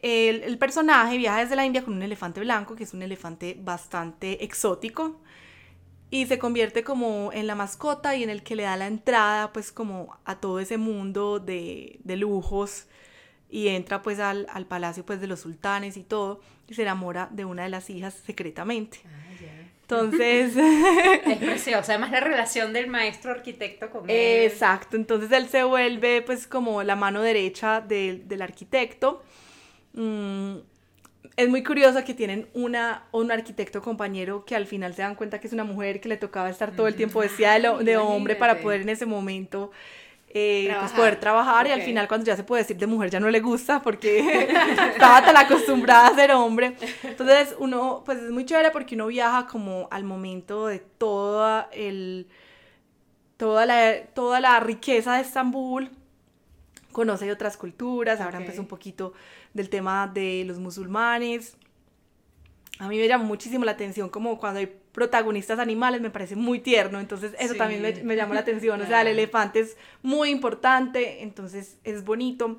Speaker 1: el, personaje viaja desde la India con un elefante blanco, que es un elefante bastante exótico, y se convierte como en la mascota y en el que le da la entrada pues como a todo ese mundo de, lujos y entra pues al, palacio pues de los sultanes y todo y se enamora de una de las hijas secretamente. Ah, entonces...
Speaker 3: es precioso, además la relación del maestro arquitecto con él.
Speaker 1: Exacto, entonces él se vuelve pues como la mano derecha del arquitecto Mm, es muy curioso que tienen una, un arquitecto compañero que al final se dan cuenta que es una mujer que le tocaba estar todo el tiempo vestida de, de hombre para poder en ese momento eh, pues poder trabajar y al final cuando ya se puede decir de mujer ya no le gusta porque estaba tan acostumbrada a ser hombre. Entonces uno, pues es muy chévere porque uno viaja como al momento de toda, el, toda, la, toda la riqueza de Estambul, conoce otras culturas, ahora pues un poquito del tema de los musulmanes. A mí me llama muchísimo la atención como cuando hay protagonistas animales, me parece muy tierno, entonces eso también me, me, llama la atención, o sea, el elefante es muy importante, entonces es bonito.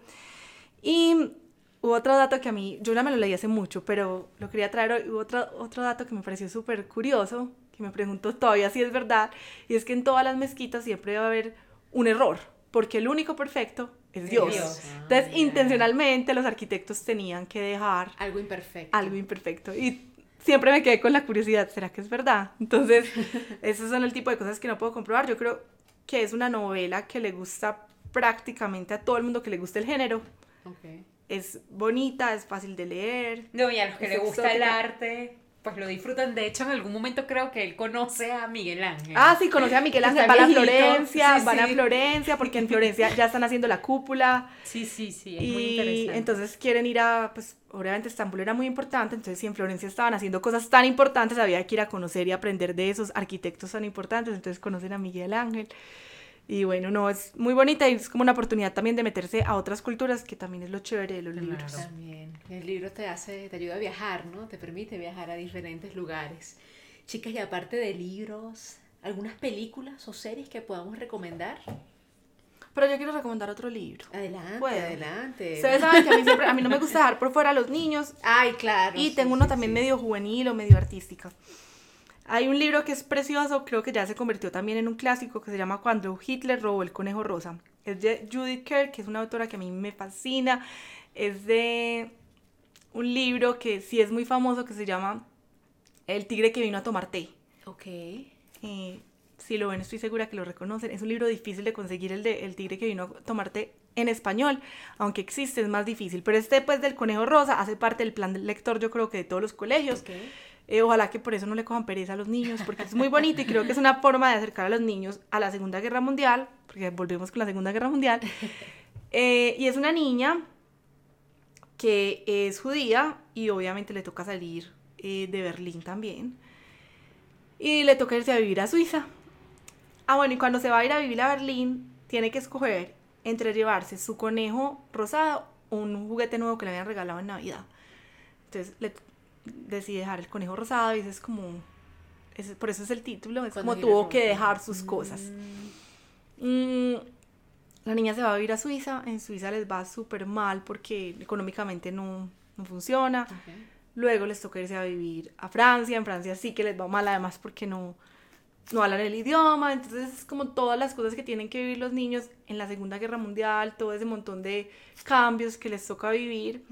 Speaker 1: Y hubo otro dato que a mí, yo ya me lo leí hace mucho, pero lo quería traer hoy, hubo otro, otro dato que me pareció súper curioso, que me pregunto todavía si es verdad, y es que en todas las mezquitas siempre va a haber un error, porque el único perfecto es Dios. Entonces, ah, intencionalmente los arquitectos tenían que dejar
Speaker 2: algo imperfecto.
Speaker 1: Algo imperfecto. Y siempre me quedé con la curiosidad, ¿será que es verdad? Entonces, esos son el tipo de cosas que no puedo comprobar. Yo creo que es una novela que le gusta prácticamente a todo el mundo que le guste el género. Es bonita, es fácil de leer.
Speaker 3: No, y a los que le gusta el arte pues lo disfrutan. De hecho, en algún momento creo que él conoce a Miguel Ángel.
Speaker 1: Ah, sí, conoce a Miguel Ángel. Van a Florencia, van a Florencia, porque en Florencia ya están haciendo la cúpula.
Speaker 3: Sí, sí, sí, es
Speaker 1: y
Speaker 3: muy interesante.
Speaker 1: entonces quieren ir a, pues, obviamente Estambul era muy importante, entonces si en Florencia estaban haciendo cosas tan importantes, había que ir a conocer y aprender de esos arquitectos tan importantes, entonces conocen a Miguel Ángel. Y bueno, no, es muy bonita y es como una oportunidad también de meterse a otras culturas, que también es lo chévere de los libros.
Speaker 2: También. El libro te hace, te ayuda a viajar, ¿no? Te permite viajar a diferentes lugares. Chicas, y aparte de libros, ¿algunas películas o series que podamos recomendar?
Speaker 1: Pero yo quiero recomendar otro libro.
Speaker 2: Adelante, adelante.
Speaker 1: Ustedes saben que a mí, siempre, a mí no me gusta dejar por fuera a los niños.
Speaker 2: Ay, claro.
Speaker 1: Y tengo uno también medio juvenil o medio artístico. Hay un libro que es precioso, creo que ya se convirtió también en un clásico, que se llama Cuando Hitler robó el conejo rosa. Es de Judith Kerr, que es una autora que a mí me fascina. Es de un libro que sí es muy famoso, que se llama El tigre que vino a tomar té.
Speaker 2: Ok.
Speaker 1: Eh, si lo ven, estoy segura que lo reconocen. Es un libro difícil de conseguir, el de El tigre que vino a tomar té en español, aunque existe, es más difícil. Pero este, pues, del conejo rosa hace parte del plan del lector, yo creo que de todos los colegios. Okay eh, ojalá que por eso no le cojan pereza a los niños, porque es muy bonito y creo que es una forma de acercar a los niños a la Segunda Guerra Mundial, porque volvemos con la Segunda Guerra Mundial. Eh, y es una niña que es judía y obviamente le toca salir eh, de Berlín también. Y le toca irse a vivir a Suiza. Ah, bueno, y cuando se va a ir a vivir a Berlín, tiene que escoger entre llevarse su conejo rosado o un juguete nuevo que le habían regalado en Navidad. Entonces le decide dejar el conejo rosado y es como... por eso es el título, es como tuvo que dejar sus cosas. Mm, la niña se va a vivir a Suiza, en Suiza les va súper mal porque económicamente no, no funciona. Luego les toca irse a vivir a Francia, en Francia sí que les va mal además porque no, no hablan el idioma, entonces es como todas las cosas que tienen que vivir los niños en la Segunda Guerra Mundial, todo ese montón de cambios que les toca vivir,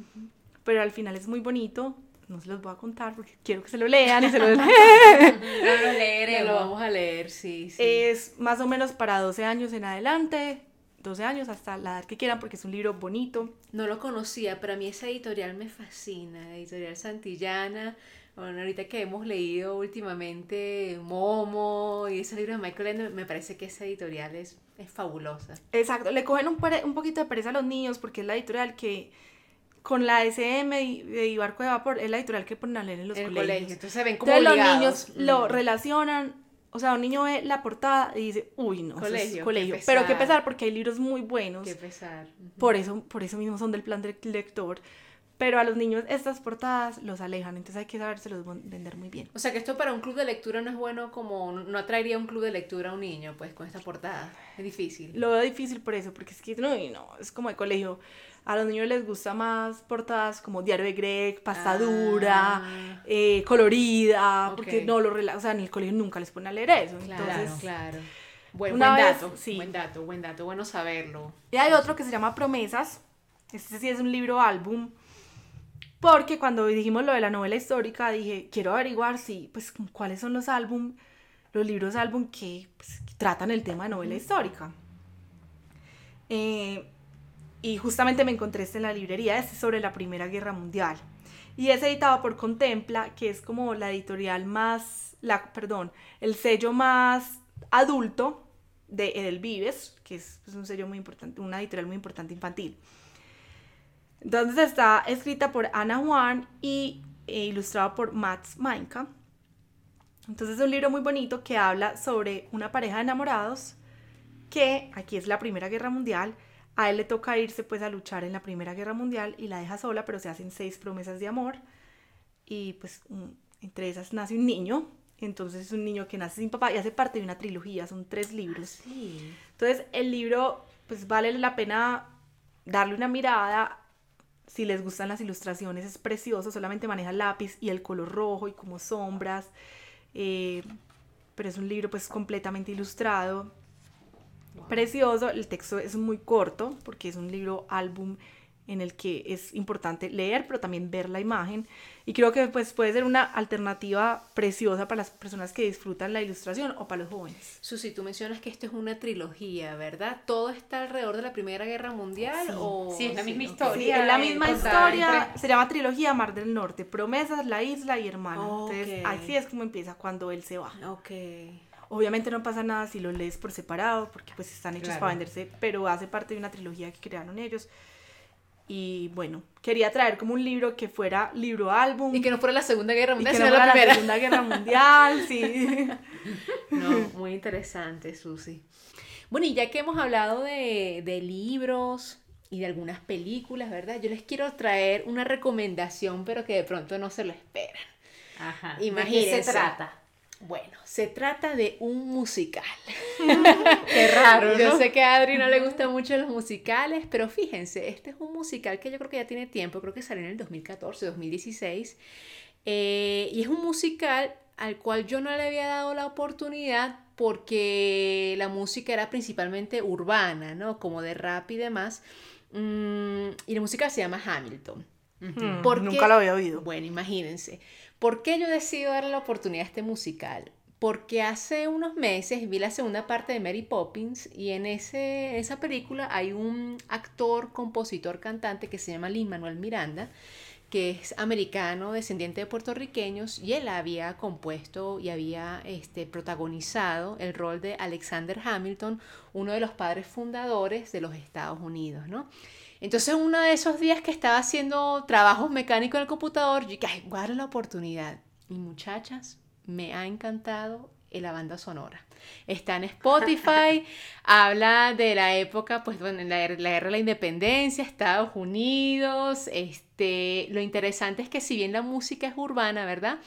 Speaker 1: pero al final es muy bonito, no se los voy a contar porque quiero que se lo lean y se lo lean.
Speaker 2: lo leeremos. Lo vamos a leer, sí, sí.
Speaker 1: Es más o menos para 12 años en adelante, 12 años hasta la edad que quieran porque es un libro bonito.
Speaker 2: No lo conocía, pero a mí esa editorial me fascina, editorial Santillana. Bueno, ahorita que hemos leído últimamente Momo y ese libro de Michael Ende, me parece que esa editorial es, es fabulosa.
Speaker 1: Exacto, le cogen un, un poquito de pereza a los niños porque es la editorial que con la SM y, Barco de Vapor es la editorial que ponen a leer en los colegios.
Speaker 2: Entonces se ven como Entonces
Speaker 1: los niños lo mm. relacionan, o sea, un niño ve la portada y dice, uy, no, colegio. Es colegio. Qué Pero qué pesar, porque hay libros muy buenos.
Speaker 2: Qué pesar.
Speaker 1: Por eso, por eso mismo son del plan del lector. Pero a los niños estas portadas los alejan, entonces hay que los vender muy bien.
Speaker 2: O sea que esto para un club de lectura no es bueno como, no atraería un club de lectura a un niño, pues con esta portada. Es difícil.
Speaker 1: Lo veo difícil por eso, porque es que no, no, es como de colegio. A los niños les gusta más portadas como Diario de Greg, pasta dura, ah. eh, colorida, porque no lo o sea, en el colegio nunca les pone a leer eso.
Speaker 2: Claro, entonces, claro. Buen, dato, sí. buen dato, buen dato, bueno saberlo.
Speaker 1: Y hay otro que se llama Promesas. Este sí es un libro álbum porque cuando dijimos lo de la novela histórica, dije, quiero averiguar si, pues, cuáles son los álbum, los libros álbum que, pues, tratan el tema de novela histórica. Eh, y justamente me encontré este en la librería, este es sobre la Primera Guerra Mundial. Y es editado por Contempla, que es como la editorial más, la, perdón, el sello más adulto de Edelvives, que es pues, un sello muy importante, una editorial muy importante infantil. Entonces está escrita por Ana Juan y e ilustrado por Mats Mainka. Entonces es un libro muy bonito que habla sobre una pareja de enamorados que aquí es la Primera Guerra Mundial. A él le toca irse pues a luchar en la Primera Guerra Mundial y la deja sola, pero se hacen seis promesas de amor y pues entre esas nace un niño. Entonces es un niño que nace sin papá y hace parte de una trilogía, son tres libros.
Speaker 2: Ah,
Speaker 1: Entonces el libro pues vale la pena darle una mirada si les gustan las ilustraciones, es precioso, solamente maneja lápiz y el color rojo y como sombras. Eh, pero es un libro pues completamente ilustrado. Precioso, el texto es muy corto porque es un libro álbum en el que es importante leer, pero también ver la imagen. Y creo que pues, puede ser una alternativa preciosa para las personas que disfrutan la ilustración o para los jóvenes.
Speaker 2: Susi, tú mencionas que esto es una trilogía, ¿verdad? ¿Todo está alrededor de la Primera Guerra Mundial?
Speaker 3: Sí,
Speaker 2: o...
Speaker 3: sí es la misma historia.
Speaker 1: es la misma historia. Se llama Trilogía Mar del Norte. Promesas, la isla y hermano. Entonces, así es como empieza cuando él se va.
Speaker 2: Ok.
Speaker 1: Obviamente no pasa nada si lo lees por separado, porque pues están hechos para venderse, pero hace parte de una trilogía que crearon ellos. Y bueno, quería traer como un libro que fuera libro álbum.
Speaker 2: Y que no fuera la Segunda Guerra Mundial,
Speaker 1: sino la, Segunda Guerra Mundial, sí.
Speaker 2: No, muy interesante, Susi. Bueno, y ya que hemos hablado de, de libros y de algunas películas, ¿verdad? Yo les quiero traer una recomendación, pero que de pronto no se lo esperan.
Speaker 3: Ajá. Imagínense. ¿De qué se trata?
Speaker 2: Bueno, se trata de un musical.
Speaker 3: Qué raro.
Speaker 2: Yo sé que a Adri no le gustan mucho los musicales, pero fíjense, este es un musical que yo creo que ya tiene tiempo, creo que salió en el 2014, 2016. Eh, y es un musical al cual yo no le había dado la oportunidad porque la música era principalmente urbana, ¿no? Como de rap y demás. Mm, y la música se llama Hamilton.
Speaker 1: Nunca lo había oído.
Speaker 2: Bueno, imagínense. ¿Por qué yo decido darle la oportunidad a este musical? Porque hace unos meses vi la segunda parte de Mary Poppins y en ese, esa película hay un actor, compositor, cantante que se llama Lin Manuel Miranda, que es americano, descendiente de puertorriqueños, y él había compuesto y había este, protagonizado el rol de Alexander Hamilton, uno de los padres fundadores de los Estados Unidos, ¿no? Entonces, uno de esos días que estaba haciendo trabajos mecánicos en el computador, yo dije, ay, la oportunidad. Y muchachas, me ha encantado la banda sonora. Está en Spotify, habla de la época, pues bueno, la, la guerra de la independencia, Estados Unidos. Este, lo interesante es que si bien la música es urbana, ¿verdad?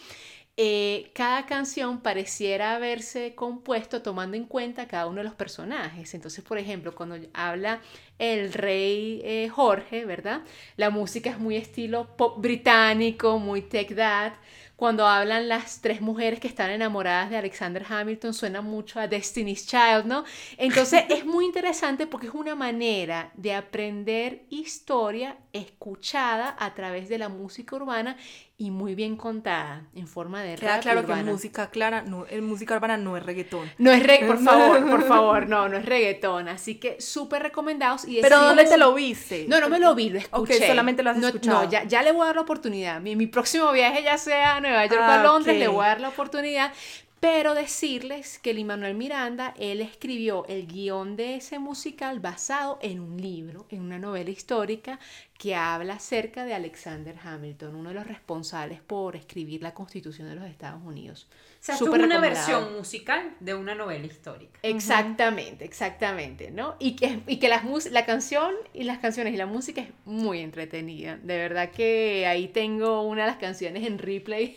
Speaker 2: Eh, cada canción pareciera haberse compuesto tomando en cuenta cada uno de los personajes. Entonces, por ejemplo, cuando habla el rey eh, Jorge, ¿verdad? La música es muy estilo pop británico, muy tech that. Cuando hablan las tres mujeres que están enamoradas de Alexander Hamilton, suena mucho a Destiny's Child, ¿no? Entonces es muy interesante porque es una manera de aprender historia escuchada a través de la música urbana y muy bien contada en forma de
Speaker 1: Queda claro que música clara, no, en música urbana no es reggaetón.
Speaker 2: No es reggaetón, por favor, por favor, no, no es reggaetón. Así que súper recomendados. Y
Speaker 1: Pero ¿dónde te lo viste?
Speaker 2: No, no me lo vi, lo escuché.
Speaker 1: Solamente lo has escuchado.
Speaker 2: No, ya, ya, le voy a dar la oportunidad. Mi, mi próximo viaje ya sea a Nueva York o a ah, Londres, le voy a dar la oportunidad. Pero decirles que el Manuel Miranda, él escribió el guion de ese musical basado en un libro, en una novela histórica que habla acerca de Alexander Hamilton, uno de los responsables por escribir la Constitución de los Estados Unidos.
Speaker 3: O sea, es una versión musical de una novela histórica.
Speaker 2: Exactamente, exactamente, ¿no? Y que, y que las la canción y las canciones y la música es muy entretenida. De verdad que ahí tengo una de las canciones en replay.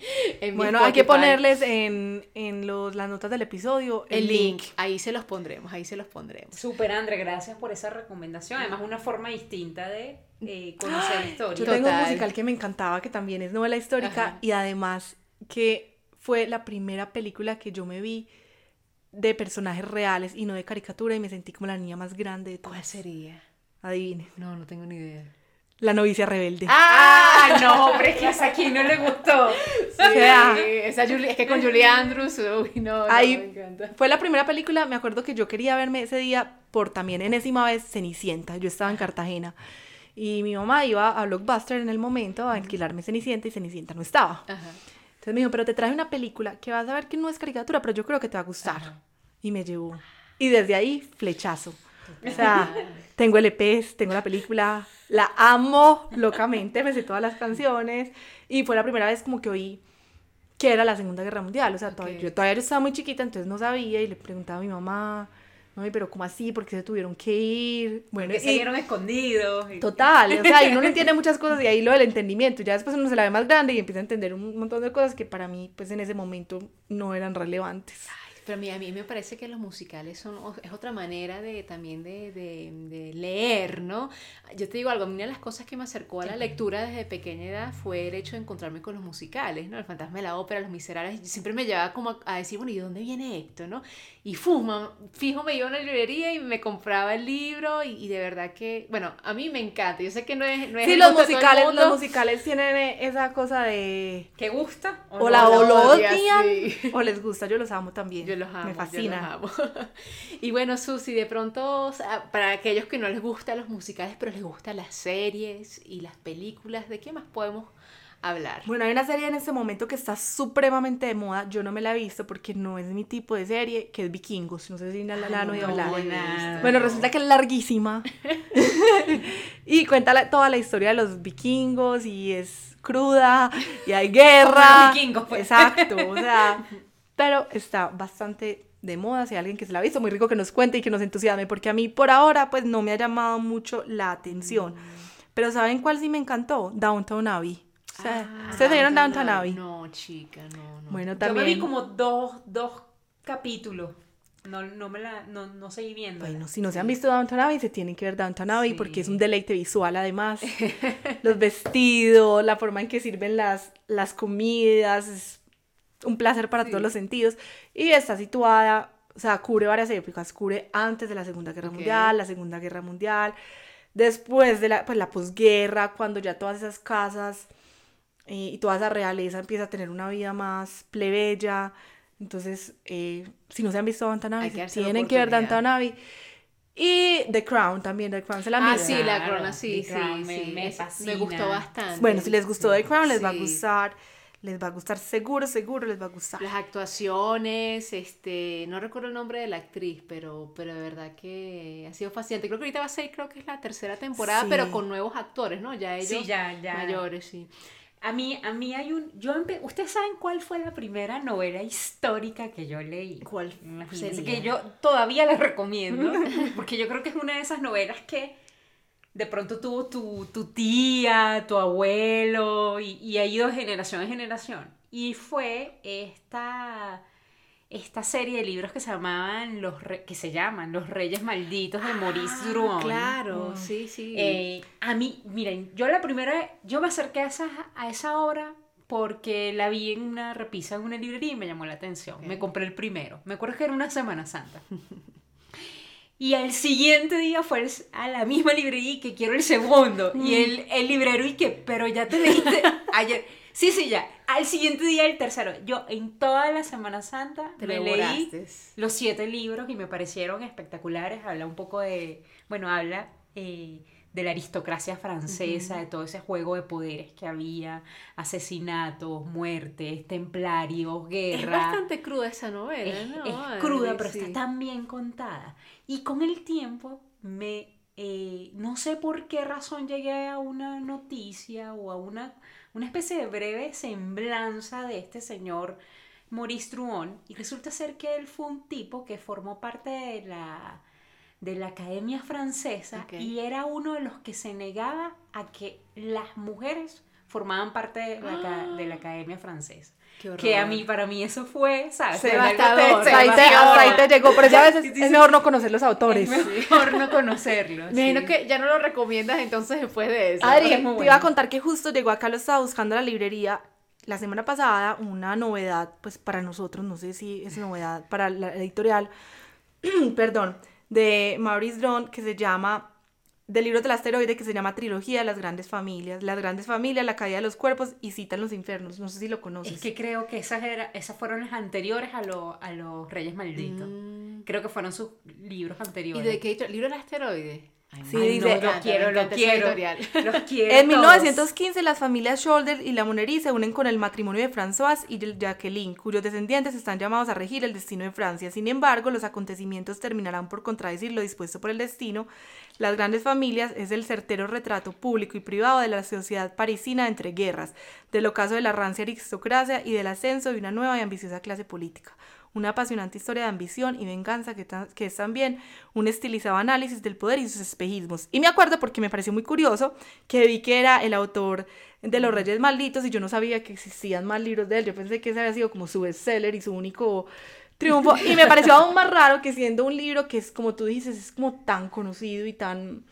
Speaker 1: bueno, hay que ponerles en, en los, las notas del episodio
Speaker 2: el, link. Ahí se los pondremos, ahí se los pondremos.
Speaker 3: Súper, André, gracias por esa recomendación. Además, una forma distinta de eh, conocer historia.
Speaker 1: Yo tengo un musical que me encantaba, que también es novela histórica y además que fue la primera película que yo me vi de personajes reales y no de caricatura y me sentí como la niña más grande de
Speaker 2: todas. ¿Cuál sería?
Speaker 1: Adivine.
Speaker 2: No, no tengo ni idea.
Speaker 1: La novicia rebelde.
Speaker 3: ¡Ah! No, pero es que esa aquí no le gustó.
Speaker 2: Sí, esa es que con Julie Andrews, uy, no,
Speaker 1: Ahí me encanta. Fue la primera película, me acuerdo que yo quería verme ese día por también enésima vez Cenicienta. Yo estaba en Cartagena. Y mi mamá iba a Blockbuster en el momento a alquilarme Cenicienta y Cenicienta no estaba. Ajá. Entonces me dijo, pero te traje una película que vas a ver que no es caricatura, pero yo creo que te va a gustar. Y me llevó. Y desde ahí, flechazo. O sea, tengo LPs, tengo la película, la amo locamente, me sé todas las canciones. Y fue la primera vez como que oí que era la Segunda Guerra Mundial. O sea, todavía, yo todavía estaba muy chiquita, entonces no sabía y le preguntaba a mi mamá, no, pero ¿cómo así? ¿Por qué se tuvieron que ir?
Speaker 3: Bueno, se vieron escondidos.
Speaker 1: Total, o sea, y uno no entiende muchas cosas y ahí lo del entendimiento. Ya después uno se la ve más grande y empieza a entender un montón de cosas que para mí, pues en ese momento no eran relevantes.
Speaker 2: Pero a mí, a mí me parece que los musicales son, es otra manera de también de, de, leer, ¿no? Yo te digo algo, una de las cosas que me acercó a la lectura desde pequeña edad fue el hecho de encontrarme con los musicales, ¿no? El fantasma de la ópera, Los Miserables, siempre me llevaba como a, decir, bueno, ¿y de dónde viene esto, no? Y fuma, fijo, me iba a una librería y me compraba el libro y, de verdad que, bueno, a mí me encanta, yo sé que no es... No es
Speaker 1: sí, los musicales, los musicales tienen esa cosa de...
Speaker 3: ¿Que gusta?
Speaker 1: O, la, o lo odian, o les gusta, yo los amo también
Speaker 2: los amo.
Speaker 1: Me fascina.
Speaker 2: y bueno, Susi, de pronto, para aquellos que no les gustan los musicales, pero les gustan las series y las películas, ¿de qué más podemos hablar?
Speaker 1: Bueno, hay una serie en este momento que está supremamente de moda. Yo no me la he visto porque no es mi tipo de serie, que es Vikingos. No sé si la, la han oído hablar. Bueno, resulta que es larguísima. y cuenta toda la historia de los vikingos y es cruda y hay guerra.
Speaker 3: vikingos, pues.
Speaker 1: Exacto, o sea, pero está bastante de moda, si hay alguien que se la ha visto, muy rico que nos cuente y que nos entusiasme, porque a mí por ahora pues no me ha llamado mucho la atención. Mm. Pero ¿saben cuál sí me encantó? Downtown Abbey. O sea, ah, ¿Ustedes vieron Downtown Abbey?
Speaker 2: No, chica, no, no.
Speaker 1: Bueno, también.
Speaker 3: Yo me vi como dos, dos capítulos. No, no me la, no, no seguí viendo.
Speaker 1: Bueno, si no se han visto Downton Abbey, se tienen que ver Downton Abbey porque es un deleite visual además. Los vestidos, la forma en que sirven las, las comidas, es un placer para todos los sentidos. Y está situada, o sea, cubre varias épocas, cubre antes de la Segunda Guerra Mundial, la Segunda Guerra Mundial, después de la, pues, la posguerra, cuando ya todas esas casas eh, y toda esa realeza empieza a tener una vida más plebeya. Entonces, eh, si no se han visto Abbey, tienen que ver Abbey. Y The Crown también, The Crown se la
Speaker 2: Ah, sí, la Crown, sí, sí, me, me, gustó bastante.
Speaker 1: Bueno, si les gustó The Crown, les va a gustar les va a gustar, seguro, seguro les va a gustar.
Speaker 2: Las actuaciones, este, no recuerdo el nombre de la actriz, pero, pero de verdad que ha sido fascinante. Creo que ahorita va a ser, creo que es la tercera temporada, pero con nuevos actores, ¿no? Ya ellos
Speaker 3: ya, ya.
Speaker 2: mayores, sí.
Speaker 3: A mí, a mí hay un... Yo ¿Ustedes saben cuál fue la primera novela histórica que yo leí?
Speaker 2: ¿Cuál?
Speaker 3: Sería? Que yo todavía les recomiendo, porque yo creo que es una de esas novelas que de pronto tuvo tu, tu tía, tu abuelo, y, y, ha ido generación en generación. Y fue esta esta serie de libros que se llamaban los que se llaman Los Reyes Malditos de Maurice ah, Druon.
Speaker 2: Claro, mm. sí, sí.
Speaker 3: Eh, a mí, miren, yo la primera, yo me acerqué a esa, a esa obra porque la vi en una repisa en una librería y me llamó la atención. Me compré el primero. Me acuerdo que era una Semana Santa. Y al siguiente día fue a la misma librería y que quiero el segundo. Y el, el librero y que, pero ya te leíste ayer. Sí, sí, ya. Al siguiente día, el tercero. Yo en toda la Semana Santa me leí los siete libros y me parecieron espectaculares. Habla un poco de, bueno, habla eh, de la aristocracia francesa, de todo ese juego de poderes que había, asesinatos, muertes, templarios, guerra.
Speaker 2: Es bastante cruda esa novela,
Speaker 3: es,
Speaker 2: ¿no?
Speaker 3: Es cruda, pero está tan bien contada. Y con el tiempo me... Eh, no sé por qué razón llegué a una noticia o a una una especie de breve semblanza de este señor Maurice Druon y resulta ser que él fue un tipo que formó parte de la, de la Academia Francesa y era uno de los que se negaba a que las mujeres formaban parte de la, de la Academia Francesa. Que a mí, para mí eso fue, ¿sabes?
Speaker 1: Sebastador. Ahí te, ahí te llegó, pero ya a veces es mejor no conocer los autores.
Speaker 3: Es mejor no conocerlos.
Speaker 2: Me imagino que ya no lo recomiendas entonces después de eso.
Speaker 1: Adri, te iba a contar que justo llegó acá, lo estaba buscando a la librería la semana pasada, una novedad, pues para nosotros, no sé si es novedad para la editorial, perdón, de Maurice Drone, que se llama del libro del asteroide que se llama Trilogía de las Grandes Familias. Las Grandes Familias, La Caída de los Cuerpos y Cita en los Infernos. No sé si lo conoces.
Speaker 3: Es que creo que esas, era, esas fueron las anteriores a, a los Reyes Malditos. Mm. Creo que fueron sus libros anteriores.
Speaker 2: ¿Y de qué libro del asteroide?
Speaker 3: Sí, dice, lo quiero, lo quiero, los quiero.
Speaker 1: En 1915 las familias Shoulder y la Monnerie se unen con el matrimonio de François y de Jacqueline, cuyos descendientes están llamados a regir el destino de Francia. Sin embargo, los acontecimientos terminarán por contradecir lo dispuesto por el destino. Las grandes familias es el certero retrato público y privado de la sociedad parisina entre guerras, del ocaso de la rancia aristocracia y del ascenso de una nueva y ambiciosa clase política una apasionante historia de ambición y venganza que, que, es también un estilizado análisis del poder y sus espejismos. Y me acuerdo porque me pareció muy curioso que vi que era el autor de Los Reyes Malditos y yo no sabía que existían más libros de él. Yo pensé que ese había sido como su bestseller y su único triunfo. Y me pareció aún más raro que siendo un libro que es, como tú dices, es como tan conocido y tan,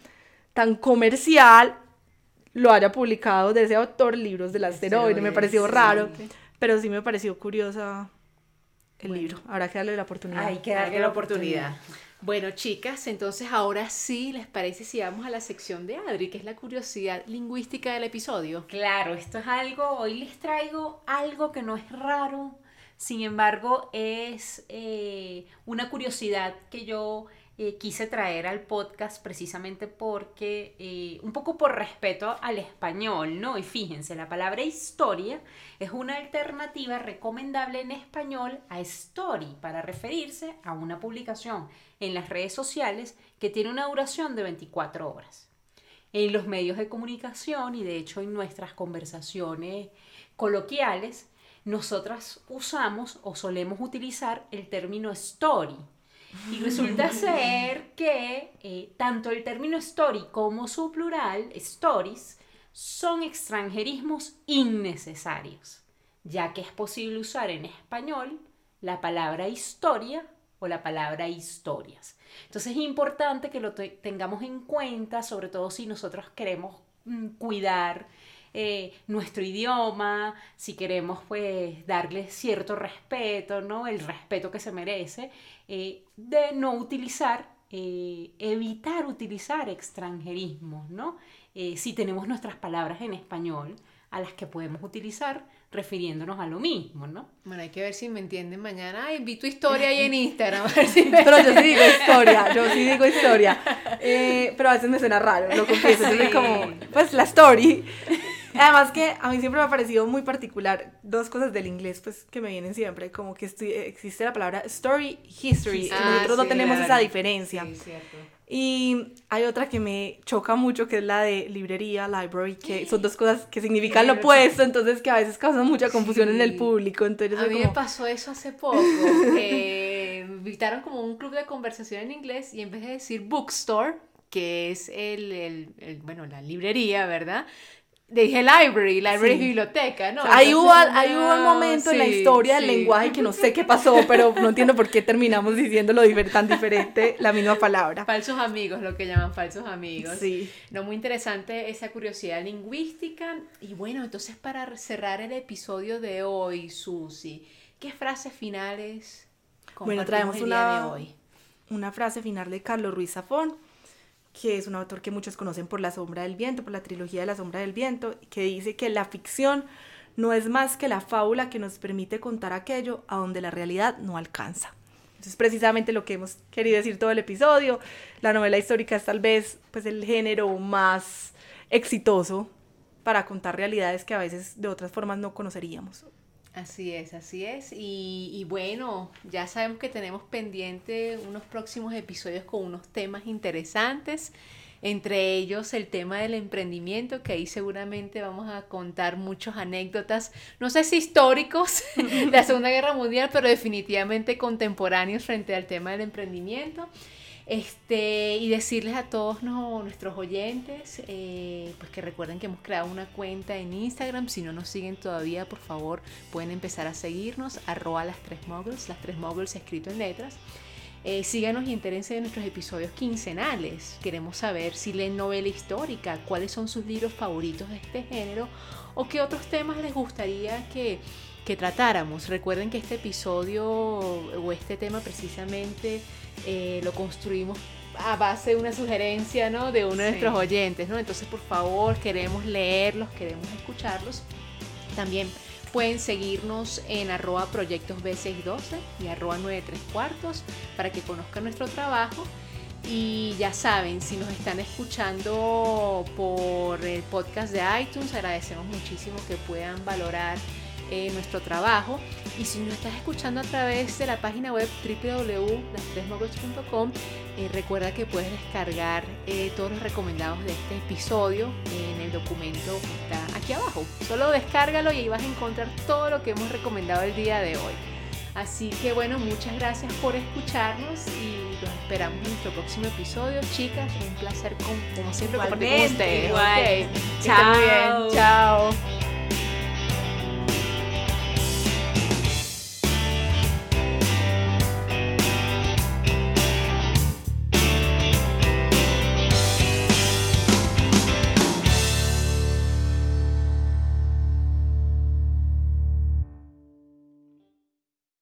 Speaker 1: tan comercial, lo haya publicado de ese autor, Libros del Asteroide. Me pareció raro, pero sí me pareció curiosa el libro. Habrá que darle la oportunidad.
Speaker 2: Hay que darle la oportunidad. Bueno, chicas, entonces ahora sí, ¿les parece si vamos a la sección de Adri, que es la curiosidad lingüística del episodio?
Speaker 3: Claro, esto es algo, hoy les traigo algo que no es raro, sin embargo es eh, una curiosidad que yo eh, quise traer al podcast precisamente porque, eh, un poco por respeto al español, ¿no? Y fíjense, la palabra historia es una alternativa recomendable en español a story para referirse a una publicación en las redes sociales que tiene una duración de 24 horas. En los medios de comunicación y de hecho en nuestras conversaciones coloquiales, nosotras usamos o solemos utilizar el término story y resulta ser que eh, tanto el término story como su plural, stories, son extranjerismos innecesarios, ya que es posible usar en español la palabra historia o la palabra historias. Entonces es importante que lo tengamos en cuenta, sobre todo si nosotros queremos mm, cuidar eh, nuestro idioma, si queremos pues darle cierto respeto, ¿no? El respeto que se merece, eh, de no utilizar, eh, evitar utilizar extranjerismos, ¿no? si tenemos nuestras palabras en español, a las que podemos utilizar refiriéndonos a lo mismo, ¿no?
Speaker 2: Bueno, hay que ver si me entienden mañana. Ay, vi tu historia ahí en Instagram.
Speaker 1: pero yo sí digo historia, yo sí digo historia. pero a veces me suena raro, lo confieso. Sí. como, pues la story. Además que a mí siempre me ha parecido muy particular dos cosas del inglés pues que me vienen siempre, como que existe la palabra story, history, y nosotros no tenemos esa diferencia. Y hay otra que me choca mucho, que es la de librería, library, que son dos cosas que significan lo opuesto, entonces que a veces causan mucha confusión en el público. Entonces
Speaker 2: a mí me pasó eso hace poco. me invitaron como un club de conversación en inglés y en vez de decir bookstore, que es el, el bueno, la librería, ¿verdad? Dije library, library es biblioteca, ¿no?
Speaker 1: Ahí hubo, ahí hubo un momento en la historia del lenguaje que no sé qué pasó, pero no entiendo por qué terminamos diciéndolo tan diferente la misma palabra.
Speaker 2: Falsos amigos, lo que llaman falsos amigos. Sí. No, muy interesante esa curiosidad lingüística. Y bueno, entonces para cerrar el episodio de hoy, Susi, ¿qué frases finales
Speaker 1: bueno, traemos una, de hoy? Una frase final de Carlos Ruiz Zafón que es un autor que muchos conocen por La Sombra del Viento, por la trilogía de La Sombra del Viento, que dice que la ficción no es más que la fábula que nos permite contar aquello a donde la realidad no alcanza. Eso es precisamente lo que hemos querido decir todo el episodio. La novela histórica es tal vez pues, el género más exitoso para contar realidades que a veces de otras formas no conoceríamos.
Speaker 2: Así es, así es. Y, bueno, ya sabemos que tenemos pendiente unos próximos episodios con unos temas interesantes, entre ellos el tema del emprendimiento, que ahí seguramente vamos a contar muchas anécdotas, no sé si históricos de la Segunda Guerra Mundial, pero definitivamente contemporáneos frente al tema del emprendimiento. Este, y decirles a todos nuestros oyentes, eh, pues que recuerden que hemos creado una cuenta en Instagram. Si no nos siguen todavía, por favor, pueden empezar a seguirnos, arroba las tres moguls, las tres moguls escrito en letras. Eh, síganos y entérense de nuestros episodios quincenales. Queremos saber si leen novela histórica, cuáles son sus libros favoritos de este género o qué otros temas les gustaría que, que tratáramos. Recuerden que este episodio o este tema precisamente eh, lo construimos a base de una sugerencia ¿no? de uno de nuestros oyentes. ¿no? Entonces, por favor, queremos leerlos, queremos escucharlos. También pueden seguirnos en arroba proyectos B612 y arroba 93 cuartos para que conozcan nuestro trabajo. Y ya saben, si nos están escuchando por el podcast de iTunes, agradecemos muchísimo que puedan valorar eh, nuestro trabajo. Y si nos estás escuchando a través de la página web www.lastresmogos.com, eh, recuerda que puedes descargar eh, todos los recomendados de este episodio en el documento que está aquí abajo. Solo descárgalo y ahí vas a encontrar todo lo que hemos recomendado el día de hoy. Así que bueno, muchas gracias por escucharnos y los esperamos en nuestro próximo episodio. Chicas, un placer como siempre compartir con ustedes.
Speaker 1: Chao. Chao.